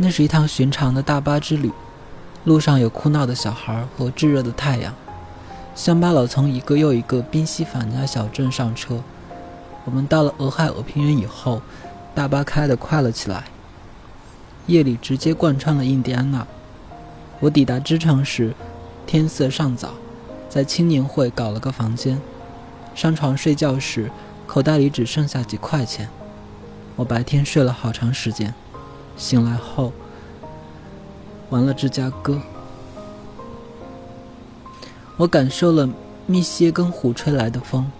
那是一趟寻常的大巴之旅，路上有哭闹的小孩和炙热的太阳。乡巴佬从一个又一个宾夕法尼亚小镇上车。我们到了俄亥俄平原以后，大巴开得快了起来。夜里直接贯穿了印第安纳。我抵达支城时，天色尚早，在青年会搞了个房间。上床睡觉时，口袋里只剩下几块钱。我白天睡了好长时间，醒来后，完了芝加哥。我感受了密歇根湖吹来的风。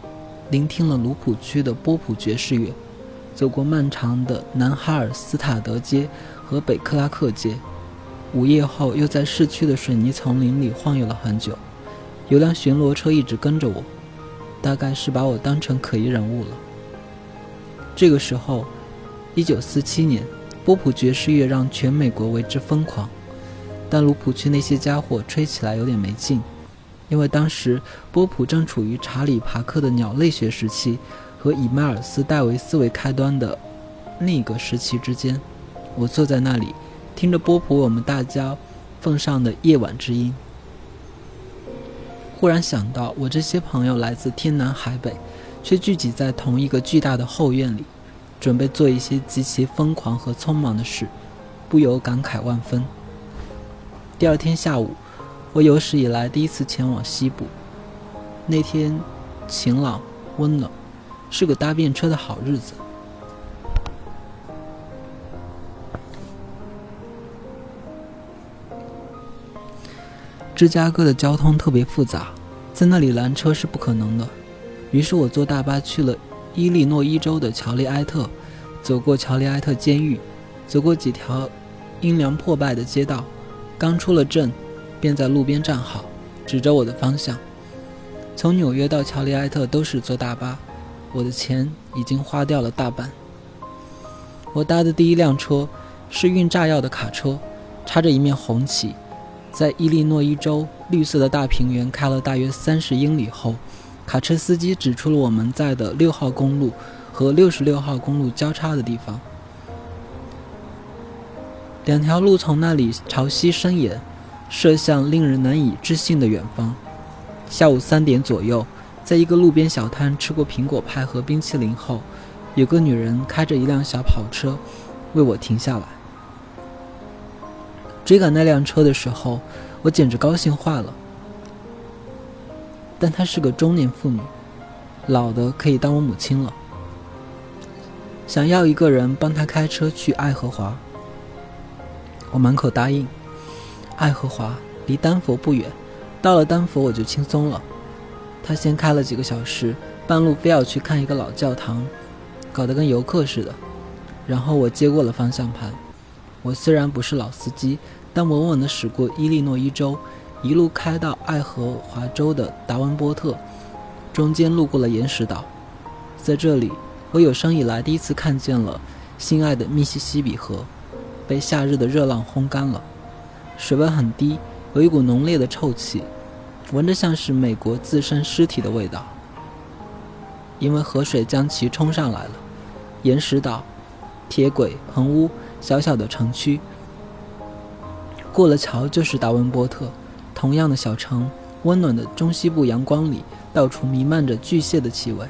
聆听了卢普区的波普爵士乐，走过漫长的南哈尔斯塔德街和北克拉克街，午夜后又在市区的水泥丛林里晃悠了很久。有辆巡逻车一直跟着我，大概是把我当成可疑人物了。这个时候，1947年，波普爵士乐让全美国为之疯狂，但卢普区那些家伙吹起来有点没劲。因为当时波普正处于查理·帕克的鸟类学时期和以迈尔斯·戴维斯为开端的另一个时期之间，我坐在那里，听着波普我们大家奉上的夜晚之音，忽然想到我这些朋友来自天南海北，却聚集在同一个巨大的后院里，准备做一些极其疯狂和匆忙的事，不由感慨万分。第二天下午。我有史以来第一次前往西部。那天晴朗温暖，是个搭便车的好日子。芝加哥的交通特别复杂，在那里拦车是不可能的。于是我坐大巴去了伊利诺伊州的乔利埃特，走过乔利埃特监狱，走过几条阴凉破败的街道，刚出了镇。便在路边站好，指着我的方向。从纽约到乔利埃特都是坐大巴，我的钱已经花掉了大半。我搭的第一辆车是运炸药的卡车，插着一面红旗，在伊利诺伊州绿色的大平原开了大约三十英里后，卡车司机指出了我们在的六号公路和六十六号公路交叉的地方。两条路从那里朝西伸延。射向令人难以置信的远方。下午三点左右，在一个路边小摊吃过苹果派和冰淇淋后，有个女人开着一辆小跑车为我停下来。追赶那辆车的时候，我简直高兴坏了。但她是个中年妇女，老的可以当我母亲了。想要一个人帮他开车去爱荷华，我满口答应。爱荷华离丹佛不远，到了丹佛我就轻松了。他先开了几个小时，半路非要去看一个老教堂，搞得跟游客似的。然后我接过了方向盘。我虽然不是老司机，但稳稳地驶过伊利诺伊州，一路开到爱荷华州的达文波特，中间路过了岩石岛。在这里，我有生以来第一次看见了心爱的密西西比河，被夏日的热浪烘干了。水温很低，有一股浓烈的臭气，闻着像是美国自身尸体的味道。因为河水将其冲上来了，岩石岛、铁轨、棚屋、小小的城区，过了桥就是达文波特。同样的小城，温暖的中西部阳光里，到处弥漫着巨蟹的气味。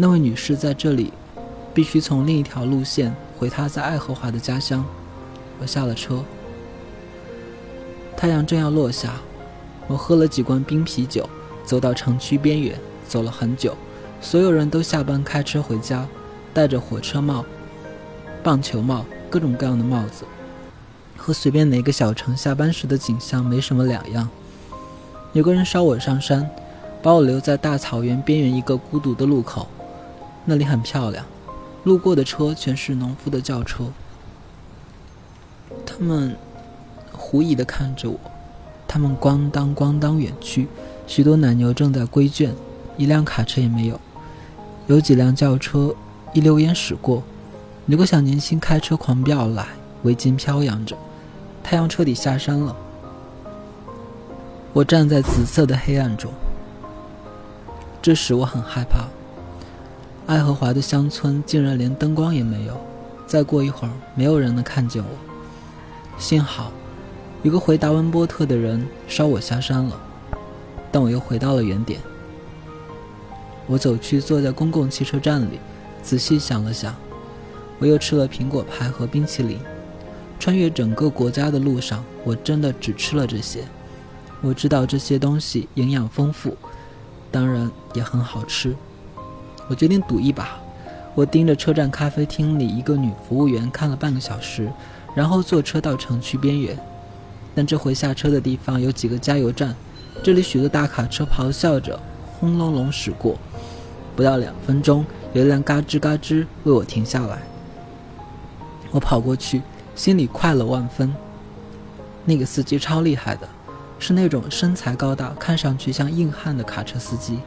那位女士在这里，必须从另一条路线回她在爱荷华的家乡。我下了车。太阳正要落下，我喝了几罐冰啤酒，走到城区边缘，走了很久。所有人都下班开车回家，戴着火车帽、棒球帽，各种各样的帽子，和随便哪个小城下班时的景象没什么两样。有个人捎我上山，把我留在大草原边缘一个孤独的路口，那里很漂亮，路过的车全是农夫的轿车，他们。狐疑地看着我，他们咣当咣当远去，许多奶牛正在归圈，一辆卡车也没有，有几辆轿车一溜烟驶过，有个小年轻开车狂飙而来，围巾飘扬着，太阳彻底下山了。我站在紫色的黑暗中，这时我很害怕。爱荷华的乡村竟然连灯光也没有，再过一会儿，没有人能看见我。幸好，一个回达文波特的人捎我下山了，但我又回到了原点。我走去坐在公共汽车站里，仔细想了想，我又吃了苹果派和冰淇淋。穿越整个国家的路上，我真的只吃了这些。我知道这些东西营养丰富，当然也很好吃。我决定赌一把。我盯着车站咖啡厅里一个女服务员看了半个小时，然后坐车到城区边缘。但这回下车的地方有几个加油站，这里许多大卡车咆哮着，轰隆隆驶过。不到两分钟，有一辆嘎吱嘎吱为我停下来。我跑过去，心里快乐万分。那个司机超厉害的，是那种身材高大、看上去像硬汉的卡车司机，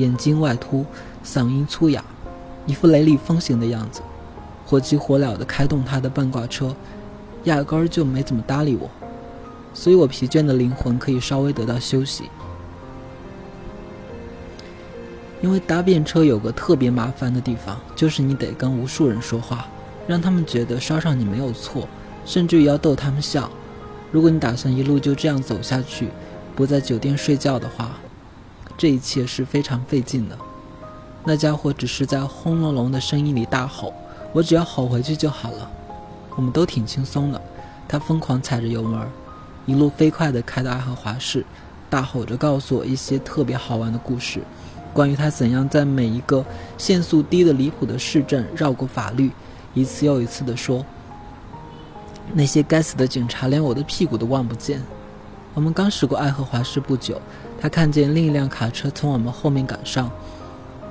眼睛外凸，嗓音粗哑。一副雷厉风行的样子，火急火燎地开动他的半挂车，压根儿就没怎么搭理我，所以我疲倦的灵魂可以稍微得到休息。因为搭便车有个特别麻烦的地方，就是你得跟无数人说话，让他们觉得捎上你没有错，甚至于要逗他们笑。如果你打算一路就这样走下去，不在酒店睡觉的话，这一切是非常费劲的。那家伙只是在轰隆隆的声音里大吼，我只要吼回去就好了。我们都挺轻松的。他疯狂踩着油门，一路飞快地开到爱荷华市，大吼着告诉我一些特别好玩的故事，关于他怎样在每一个限速低得离谱的市镇绕过法律，一次又一次地说：“那些该死的警察连我的屁股都望不见。”我们刚驶过爱荷华市不久，他看见另一辆卡车从我们后面赶上。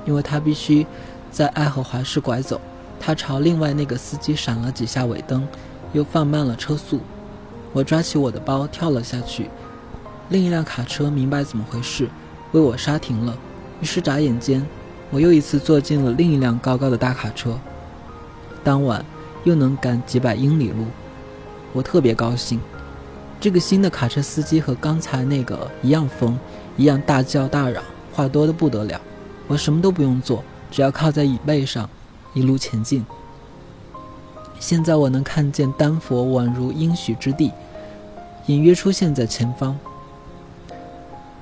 因为他必须在爱荷华市拐走，他朝另外那个司机闪了几下尾灯，又放慢了车速。我抓起我的包跳了下去。另一辆卡车明白怎么回事，为我刹停了。于是眨眼间，我又一次坐进了另一辆高高的大卡车。当晚又能赶几百英里路，我特别高兴。这个新的卡车司机和刚才那个一样疯，一样大叫大嚷，话多得不得了。我什么都不用做，只要靠在椅背上，一路前进。现在我能看见丹佛宛如应许之地，隐约出现在前方，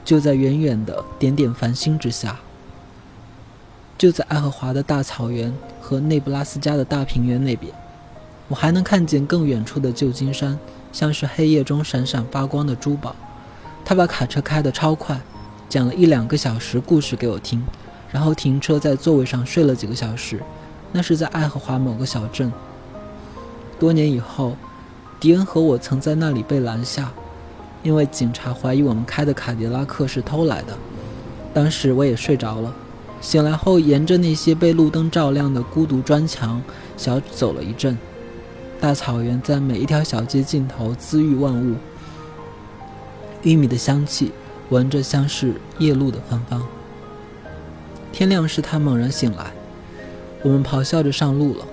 就在远远的点点繁星之下，就在爱荷华的大草原和内布拉斯加的大平原那边。我还能看见更远处的旧金山，像是黑夜中闪闪发光的珠宝。他把卡车开得超快，讲了一两个小时故事给我听。然后停车在座位上睡了几个小时，那是在爱荷华某个小镇。多年以后，迪恩和我曾在那里被拦下，因为警察怀疑我们开的卡迪拉克是偷来的。当时我也睡着了，醒来后沿着那些被路灯照亮的孤独砖墙小走了一阵。大草原在每一条小街尽头滋育万物，玉米的香气闻着像是夜露的芬芳。天亮时，他猛然醒来，我们咆哮着上路了。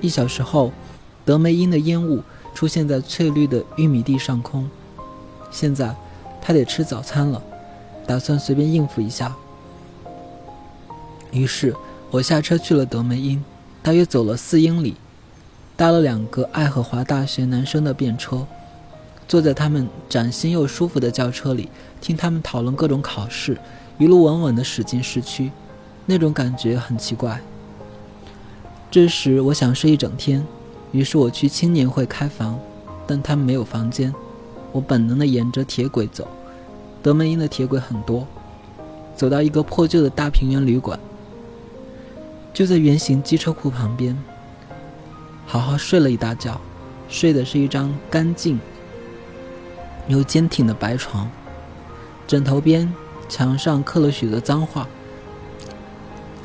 一小时后，德梅因的烟雾出现在翠绿的玉米地上空。现在，他得吃早餐了，打算随便应付一下。于是我下车去了德梅因，大约走了四英里，搭了两个爱荷华大学男生的便车，坐在他们崭新又舒服的轿车里，听他们讨论各种考试，一路稳稳地驶进市区。那种感觉很奇怪。这时我想睡一整天，于是我去青年会开房，但他们没有房间。我本能地沿着铁轨走，德门因的铁轨很多，走到一个破旧的大平原旅馆，就在圆形机车库旁边，好好睡了一大觉。睡的是一张干净又坚挺的白床，枕头边墙上刻了许多脏话。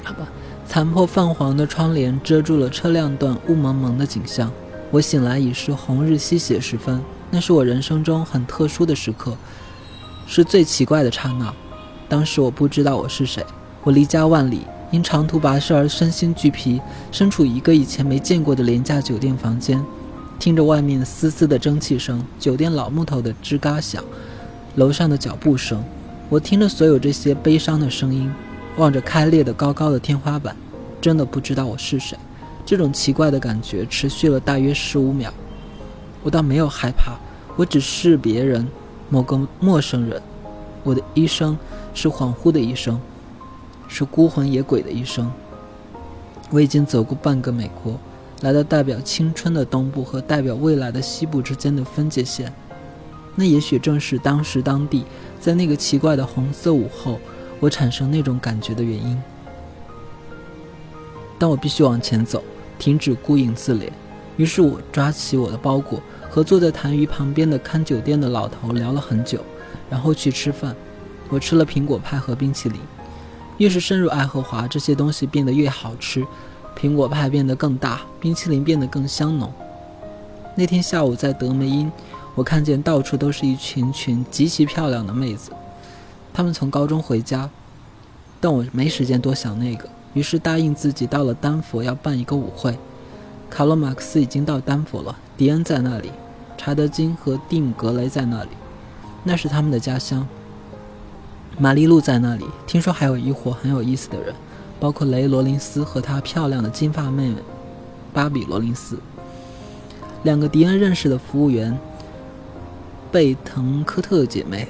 好吧，残破泛黄的窗帘遮住了车辆段雾蒙蒙的景象。我醒来已是红日西斜时分，那是我人生中很特殊的时刻，是最奇怪的刹那。当时我不知道我是谁，我离家万里，因长途跋涉而身心俱疲，身处一个以前没见过的廉价酒店房间，听着外面嘶嘶的蒸汽声，酒店老木头的吱嘎响，楼上的脚步声，我听着所有这些悲伤的声音。望着开裂的高高的天花板，真的不知道我是谁。这种奇怪的感觉持续了大约十五秒，我倒没有害怕，我只是别人，某个陌生人。我的一生是恍惚的一生，是孤魂野鬼的一生。我已经走过半个美国，来到代表青春的东部和代表未来的西部之间的分界线。那也许正是当时当地，在那个奇怪的红色午后，我产生那种感觉的原因。但我必须往前走，停止孤影自怜。于是我抓起我的包裹，和坐在痰盂旁边的看酒店的老头聊了很久，然后去吃饭。我吃了苹果派和冰淇淋。越是深入爱荷华，这些东西变得越好吃。苹果派变得更大，冰淇淋变得更香浓。那天下午在德梅因，我看见到处都是一群群极其漂亮的妹子，她们从高中回家，但我没时间多想那个，于是答应自己到了丹佛要办一个舞会。卡洛马克思已经到丹佛了，迪恩在那里，查德金和蒂姆格雷在那里，那是他们的家乡。玛丽露在那里，听说还有一伙很有意思的人，包括雷罗林斯和她漂亮的金发妹妹芭比罗林斯，两个迪恩认识的服务员贝滕科特姐妹，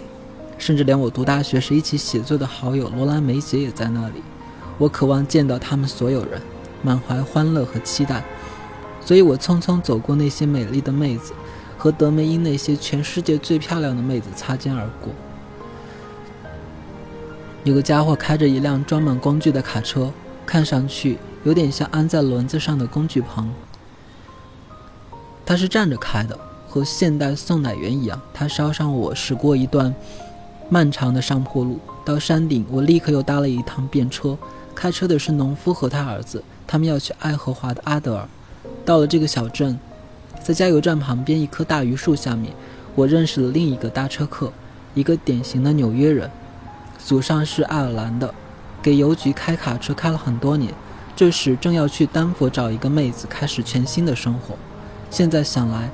甚至连我读大学时一起写作的好友罗兰梅姐也在那里。我渴望见到他们所有人，满怀欢乐和期待，所以我匆匆走过那些美丽的妹子，和德梅因那些全世界最漂亮的妹子擦肩而过。有个家伙开着一辆装满工具的卡车，看上去有点像安在轮子上的工具棚。他是站着开的，和现代送奶员一样。他捎上我驶过一段漫长的上坡路，到山顶，我立刻又搭了一趟便车。开车的是农夫和他儿子，他们要去爱荷华的阿德尔。到了这个小镇，在加油站旁边一棵大榆树下面，我认识了另一个搭车客，一个典型的纽约人。祖上是爱尔兰的，给邮局开卡车开了很多年。这时正要去丹佛找一个妹子，开始全新的生活。现在想来，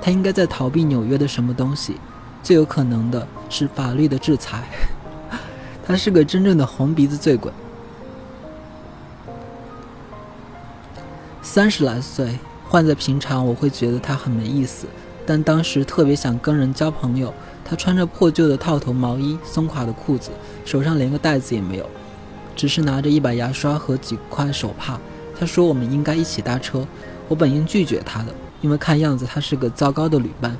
他应该在逃避纽约的什么东西，最有可能的是法律的制裁。他是个真正的红鼻子醉鬼。三十来岁，换在平常我会觉得他很没意思，但当时特别想跟人交朋友。他穿着破旧的套头毛衣，松垮的裤子，手上连个袋子也没有，只是拿着一把牙刷和几块手帕。他说我们应该一起搭车，我本应拒绝他的，因为看样子他是个糟糕的旅伴。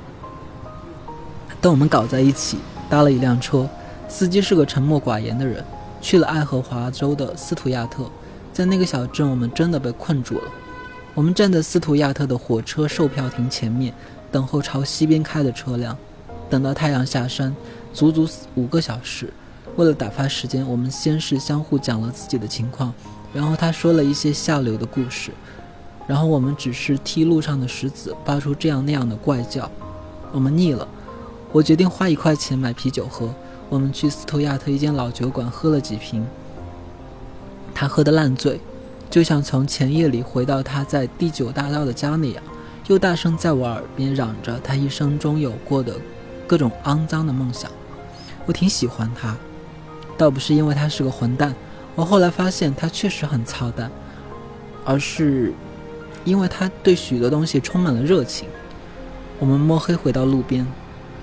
但我们搞在一起，搭了一辆车，司机是个沉默寡言的人，去了爱荷华州的斯图亚特。在那个小镇，我们真的被困住了。我们站在斯图亚特的火车售票亭前面，等候朝西边开的车辆。等到太阳下山，足足五个小时。为了打发时间，我们先是相互讲了自己的情况，然后他说了一些下流的故事，然后我们只是踢路上的石子，发出这样那样的怪叫。我们腻了，我决定花一块钱买啤酒喝。我们去斯图亚特一间老酒馆喝了几瓶，他喝得烂醉，就像从前夜里回到他在第九大道的家那样，又大声在我耳边嚷着他一生中有过的。各种肮脏的梦想，我挺喜欢他，倒不是因为他是个混蛋，我后来发现他确实很操蛋，而是因为他对许多东西充满了热情。我们摸黑回到路边，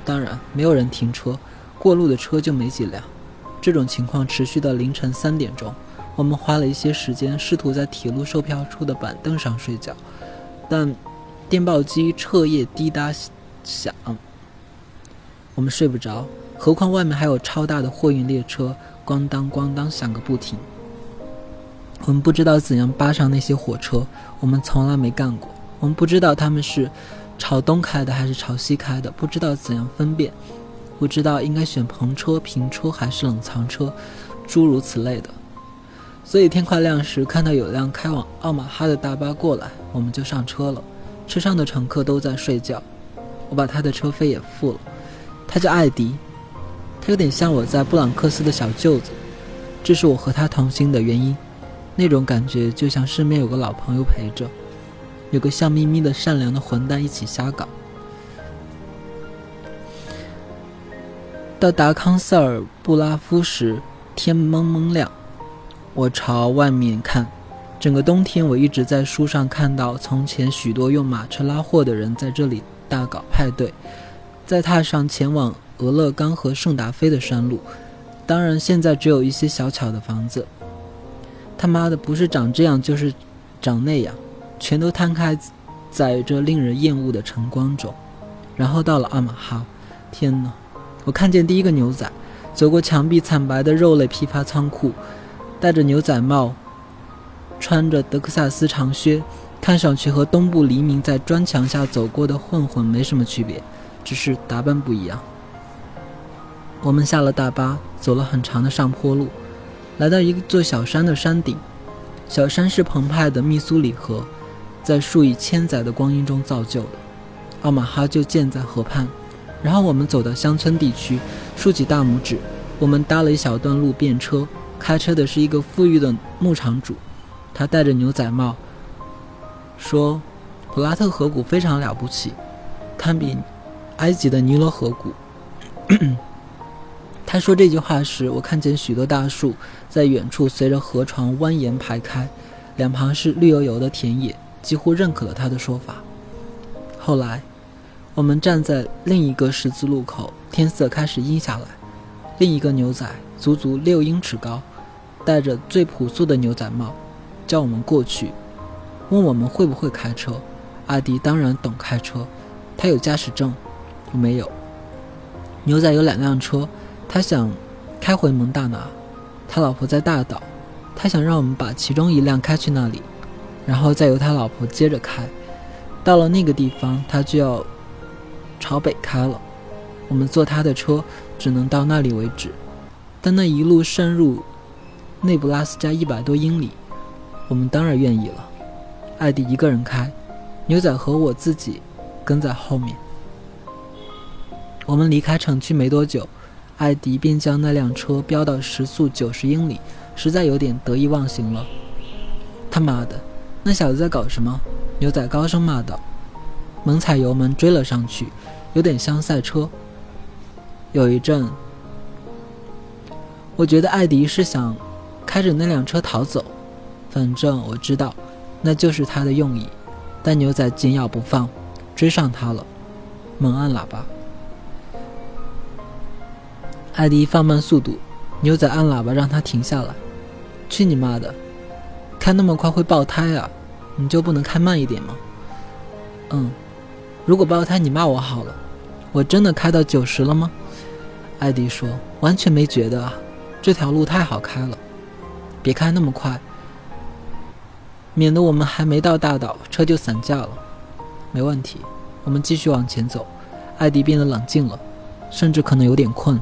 当然没有人停车，过路的车就没几辆。这种情况持续到凌晨三点钟，我们花了一些时间试图在铁路售票处的板凳上睡觉，但电报机彻夜滴答响。我们睡不着，何况外面还有超大的货运列车，咣当咣当响个不停。我们不知道怎样扒上那些火车，我们从来没干过。我们不知道他们是朝东开的还是朝西开的，不知道怎样分辨，不知道应该选篷车、平车还是冷藏车，诸如此类的。所以天快亮时，看到有辆开往奥马哈的大巴过来，我们就上车了。车上的乘客都在睡觉，我把他的车费也付了。他叫艾迪，有点像我在布朗克斯的小舅子，这是我和他同行的原因。那种感觉就像身边有个老朋友陪着，有个笑眯眯的善良的混蛋一起瞎搞。到达康塞尔布拉夫时，天蒙蒙亮，我朝外面看，整个冬天，我一直在书上看到从前许多用马车拉货的人在这里大搞派对，再踏上前往俄勒冈和圣达菲的山路。当然，现在只有一些小巧的房子。他妈的，不是长这样，就是长那样，全都摊开在这令人厌恶的晨光中。然后到了阿马哈，天哪！我看见第一个牛仔走过墙壁惨白的肉类批发仓库，戴着牛仔帽。穿着德克萨斯长靴，看上去和东部黎明在砖墙下走过的混混没什么区别，只是打扮不一样。我们下了大巴，走了很长的上坡路，来到一座小山的山顶。小山是澎湃的密苏里河，在数以千载的光阴中造就的。奥马哈就建在河畔。然后我们走到乡村地区，竖起大拇指。我们搭了一小段路便车，开车的是一个富裕的牧场主。他戴着牛仔帽，说：“普拉特河谷非常了不起，堪比埃及的尼罗河谷。”他说这句话时，我看见许多大树在远处随着河床蜿蜒排开，两旁是绿油油的田野，几乎认可了他的说法。后来，我们站在另一个十字路口，天色开始阴下来。另一个牛仔足足六英尺高，戴着最朴素的牛仔帽。叫我们过去，问我们会不会开车。阿迪当然懂开车，他有驾驶证，我没有。牛仔有两辆车，他想开回蒙大拿，他老婆在大岛，他想让我们把其中一辆开去那里，然后再由他老婆接着开。到了那个地方，他就要朝北开了。我们坐他的车，只能到那里为止。但那一路深入内布拉斯加一百多英里。我们当然愿意了。艾迪一个人开，牛仔和我自己跟在后面。我们离开城区没多久，艾迪便将那辆车飙到时速九十英里，实在有点得意忘形了。他妈的，那小子在搞什么？牛仔高声骂道，猛踩油门追了上去，有点像赛车。有一阵，我觉得艾迪是想开着那辆车逃走。反正我知道，那就是他的用意。但牛仔紧咬不放，追上他了，猛按喇叭。艾迪放慢速度，牛仔按喇叭让他停下来。去你妈的！开那么快会爆胎啊！你就不能开慢一点吗？嗯，如果爆胎你骂我好了。我真的开到九十了吗？艾迪说，完全没觉得啊，这条路太好开了。别开那么快。免得我们还没到大岛，车就散架了。没问题，我们继续往前走。艾迪变得冷静了，甚至可能有点困。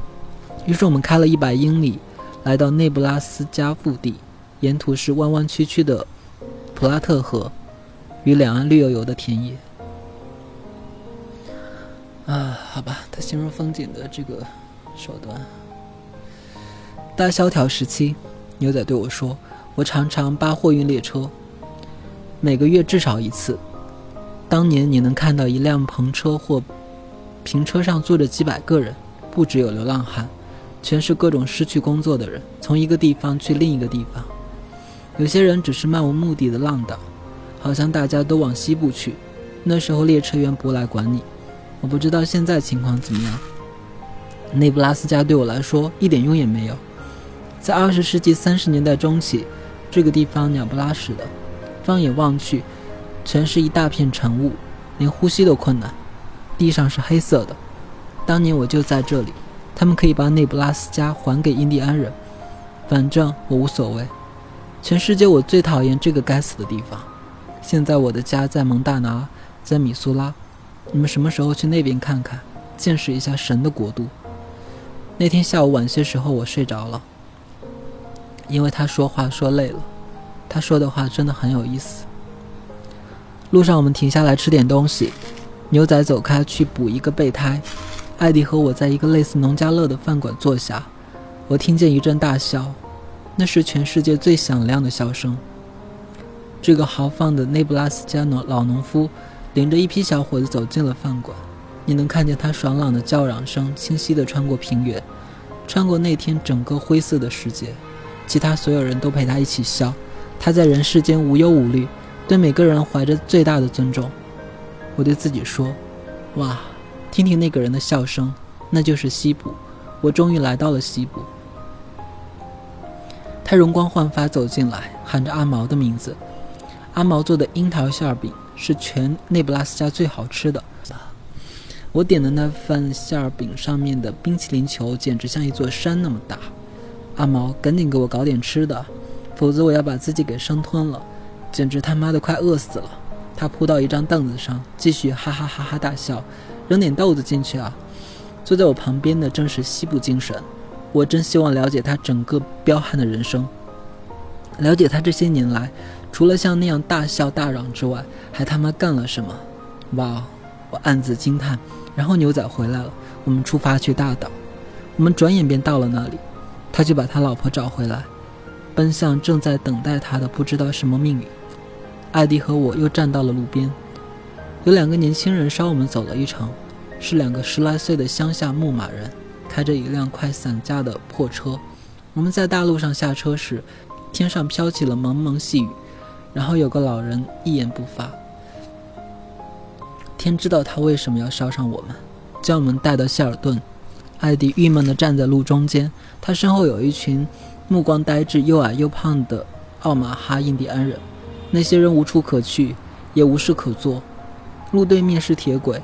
于是我们开了一百英里，来到内布拉斯加腹地，沿途是弯弯曲曲的普拉特河与两岸绿油油的田野。啊，好吧，他形容风景的这个手段。大萧条时期，牛仔对我说：“我常常扒货运列车。”每个月至少一次。当年你能看到一辆篷车或平车上坐着几百个人，不只有流浪汉，全是各种失去工作的人，从一个地方去另一个地方。有些人只是漫无目的的浪荡，好像大家都往西部去。那时候列车员不来管你。我不知道现在情况怎么样。内布拉斯加对我来说一点用也没有。在二十世纪三十年代中期，这个地方鸟不拉屎的。放眼望去，全是一大片晨雾，连呼吸都困难。地上是黑色的。当年我就在这里。他们可以把内布拉斯加还给印第安人，反正我无所谓。全世界我最讨厌这个该死的地方。现在我的家在蒙大拿，在米苏拉。你们什么时候去那边看看，见识一下神的国度？那天下午晚些时候，我睡着了，因为他说话说累了。他说的话真的很有意思。路上我们停下来吃点东西，牛仔走开去补一个备胎，艾迪和我在一个类似农家乐的饭馆坐下。我听见一阵大笑，那是全世界最响亮的笑声。这个豪放的内布拉斯加农老农夫领着一批小伙子走进了饭馆，你能看见他爽朗的叫嚷声清晰地穿过平原，穿过那天整个灰色的世界。其他所有人都陪他一起笑。他在人世间无忧无虑，对每个人怀着最大的尊重。我对自己说：“哇，听听那个人的笑声，那就是西部。我终于来到了西部。”他容光焕发走进来，喊着阿毛的名字。阿毛做的樱桃馅饼是全内布拉斯加最好吃的。我点的那份馅饼上面的冰淇淋球简直像一座山那么大。阿毛，赶紧给我搞点吃的，否则我要把自己给生吞了，简直他妈的快饿死了。他扑到一张凳子上，继续哈哈哈哈大笑，扔点豆子进去啊！坐在我旁边的正是西部精神，我真希望了解他整个彪悍的人生，了解他这些年来，除了像那样大笑大嚷之外，还他妈干了什么？哇！我暗自惊叹。然后牛仔回来了，我们出发去大岛，我们转眼便到了那里。他就把他老婆找回来，奔向正在等待他的不知道什么命运。艾迪和我又站到了路边，有两个年轻人捎我们走了一程，是两个十来岁的乡下牧马人，开着一辆快散架的破车。我们在大路上下车时，天上飘起了蒙蒙细雨，然后有个老人一言不发。天知道他为什么要捎上我们，将我们带到希尔顿。艾迪郁闷地站在路中间，他身后有一群目光呆滞、又矮又胖的奥马哈印第安人。那些人无处可去，也无事可做。路对面是铁轨，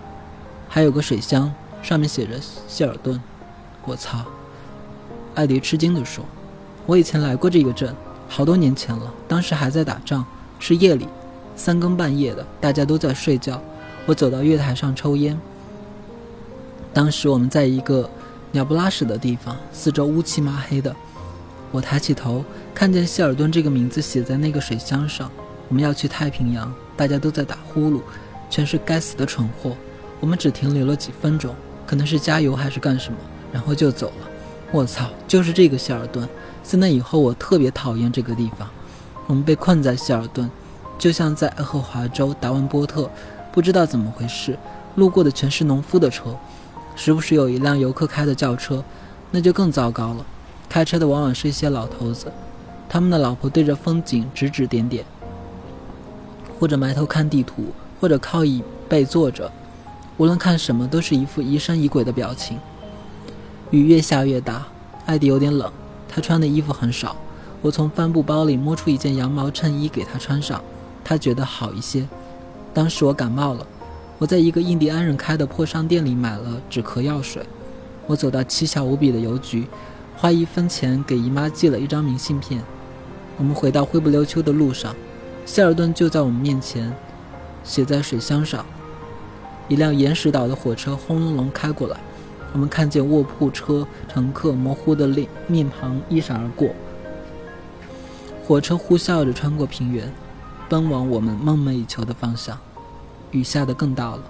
还有个水箱，上面写着希尔顿。我操！艾迪吃惊地说：“我以前来过这个镇，好多年前了，当时还在打仗，是夜里，三更半夜的，大家都在睡觉。我走到月台上抽烟。当时我们在一个……”鸟不拉屎的地方，四周乌漆麻黑的。我抬起头，看见希尔顿这个名字写在那个水箱上。我们要去太平洋，大家都在打呼噜，全是该死的蠢货。我们只停留了几分钟，可能是加油还是干什么，然后就走了。我操，就是这个希尔顿。自那以后，我特别讨厌这个地方。我们被困在希尔顿，就像在爱荷华州达文波特，不知道怎么回事，路过的全是农夫的车。时不时有一辆游客开的轿车，那就更糟糕了。开车的往往是一些老头子，他们的老婆对着风景指指点点，或者埋头看地图，或者靠椅背坐着，无论看什么都是一副疑神疑鬼的表情。雨越下越大，艾迪有点冷，他穿的衣服很少。我从帆布包里摸出一件羊毛衬衣给他穿上，他觉得好一些。当时我感冒了。我在一个印第安人开的破商店里买了止咳药水。我走到奇小无比的邮局，花一分钱给姨妈寄了一张明信片。我们回到灰不溜秋的路上，希尔顿就在我们面前，写在水箱上。一辆岩石岛的火车轰隆隆开过来，我们看见卧铺车乘客模糊的脸面庞一闪而过。火车呼啸着穿过平原，奔往我们梦寐以求的方向。雨下得更大了。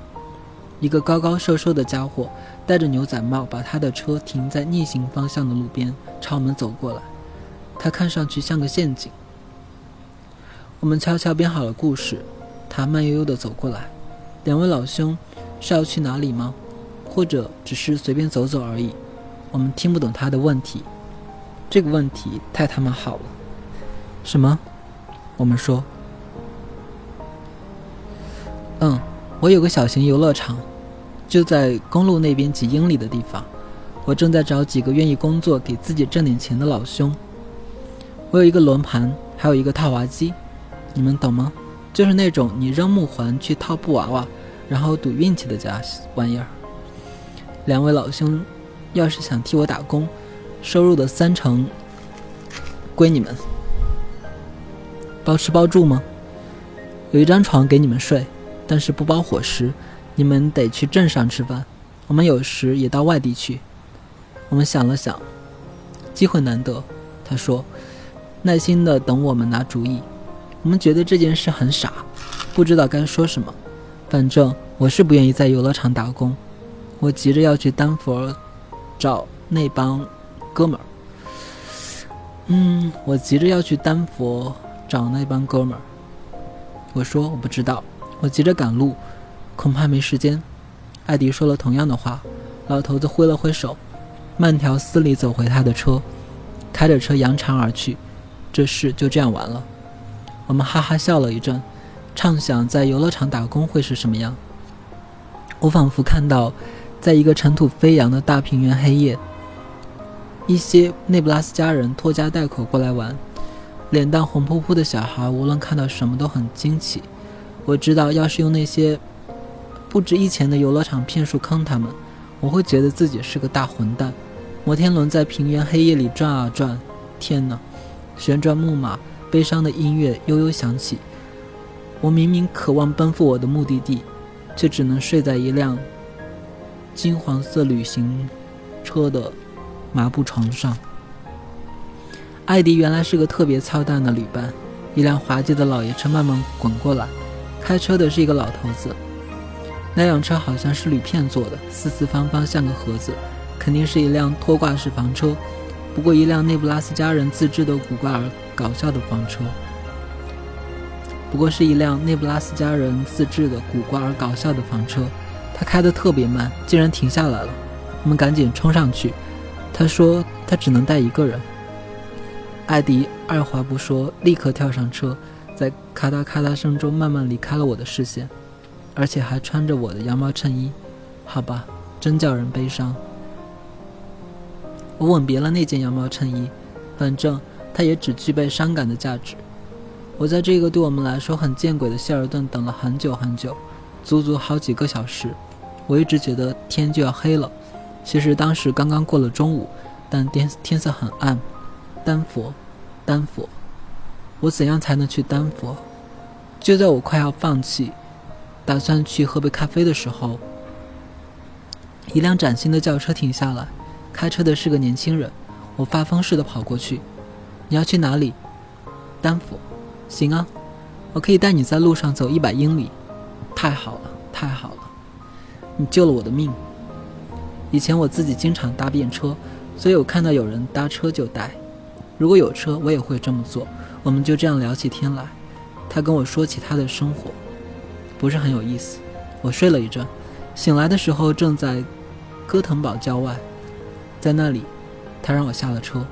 一个高高瘦瘦的家伙戴着牛仔帽，把他的车停在逆行方向的路边，朝我们走过来。他看上去像个陷阱。我们悄悄编好了故事。他慢悠悠地走过来。两位老兄是要去哪里吗？或者只是随便走走而已？我们听不懂他的问题。这个问题太他妈好了。什么？我们说。嗯，我有个小型游乐场，就在公路那边几英里的地方。我正在找几个愿意工作、给自己挣点钱的老兄。我有一个轮盘，还有一个套娃机，你们懂吗？就是那种你扔木环去套布娃娃，然后赌运气的家玩意儿。两位老兄，要是想替我打工，收入的三成归你们。包吃包住吗？有一张床给你们睡。但是不包伙食，你们得去镇上吃饭。我们有时也到外地去。我们想了想，机会难得。他说，耐心的等我们拿主意。我们觉得这件事很傻，不知道该说什么。反正我是不愿意在游乐场打工。我急着要去丹佛找那帮哥们儿。嗯，我急着要去丹佛找那帮哥们儿。我说我不知道。我急着赶路，恐怕没时间。艾迪说了同样的话。老头子挥了挥手，慢条斯理走回他的车，开着车扬长而去。这事就这样完了。我们哈哈笑了一阵，畅想在游乐场打工会是什么样。我仿佛看到，在一个尘土飞扬的大平原黑夜，一些内布拉斯加人拖家带口过来玩，脸蛋红扑扑的小孩无论看到什么都很惊奇。我知道，要是用那些不值一钱的游乐场骗术坑他们，我会觉得自己是个大混蛋。摩天轮在平原黑夜里转啊转，天哪！旋转木马，悲伤的音乐悠悠响起。我明明渴望奔赴我的目的地，却只能睡在一辆金黄色旅行车的麻布床上。艾迪原来是个特别操蛋的旅伴。一辆滑稽的老爷车慢慢滚过来。开车的是一个老头子，那辆车好像是铝片做的，四四方方像个盒子，肯定是一辆拖挂式房车。不过一辆内布拉斯加人自制的古怪而搞笑的房车。不过是一辆内布拉斯加人自制的古怪而搞笑的房车，他开得特别慢，竟然停下来了。我们赶紧冲上去。他说他只能带一个人。艾迪二话不说，立刻跳上车。在咔嗒咔嗒声中，慢慢离开了我的视线，而且还穿着我的羊毛衬衣。好吧，真叫人悲伤。我吻别了那件羊毛衬衣，反正它也只具备伤感的价值。我在这个对我们来说很见鬼的希尔顿等了很久很久，足足好几个小时。我一直觉得天就要黑了，其实当时刚刚过了中午，但天天色很暗。丹佛，丹佛。我怎样才能去丹佛？就在我快要放弃，打算去喝杯咖啡的时候，一辆崭新的轿车停下来，开车的是个年轻人。我发疯似的跑过去：“你要去哪里？”“丹佛。”“行啊，我可以带你在路上走一百英里。”“太好了，太好了，你救了我的命。”以前我自己经常搭便车，所以我看到有人搭车就带。如果有车，我也会这么做。我们就这样聊起天来，他跟我说起他的生活，不是很有意思。我睡了一阵，醒来的时候正在哥腾堡郊外，在那里，他让我下了车。